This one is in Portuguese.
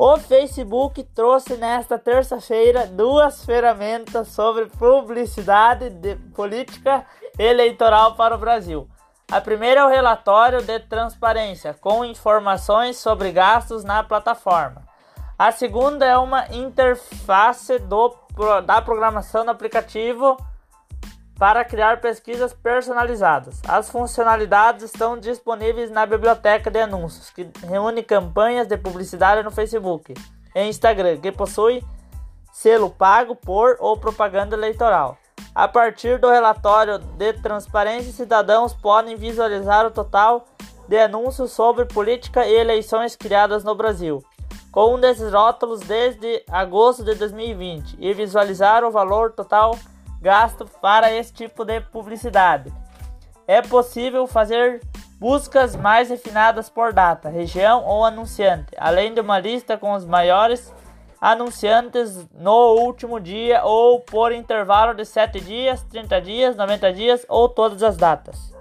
O Facebook trouxe nesta terça-feira duas ferramentas sobre publicidade de política eleitoral para o Brasil. A primeira é o relatório de transparência, com informações sobre gastos na plataforma. A segunda é uma interface do, da programação do aplicativo para criar pesquisas personalizadas. As funcionalidades estão disponíveis na biblioteca de anúncios, que reúne campanhas de publicidade no Facebook e Instagram, que possui selo pago por ou propaganda eleitoral. A partir do relatório de transparência, cidadãos podem visualizar o total de anúncios sobre política e eleições criadas no Brasil, com um desses rótulos desde agosto de 2020 e visualizar o valor total gasto para esse tipo de publicidade. É possível fazer buscas mais refinadas por data, região ou anunciante, além de uma lista com os maiores anunciantes no último dia ou por intervalo de 7 dias, 30 dias, 90 dias ou todas as datas.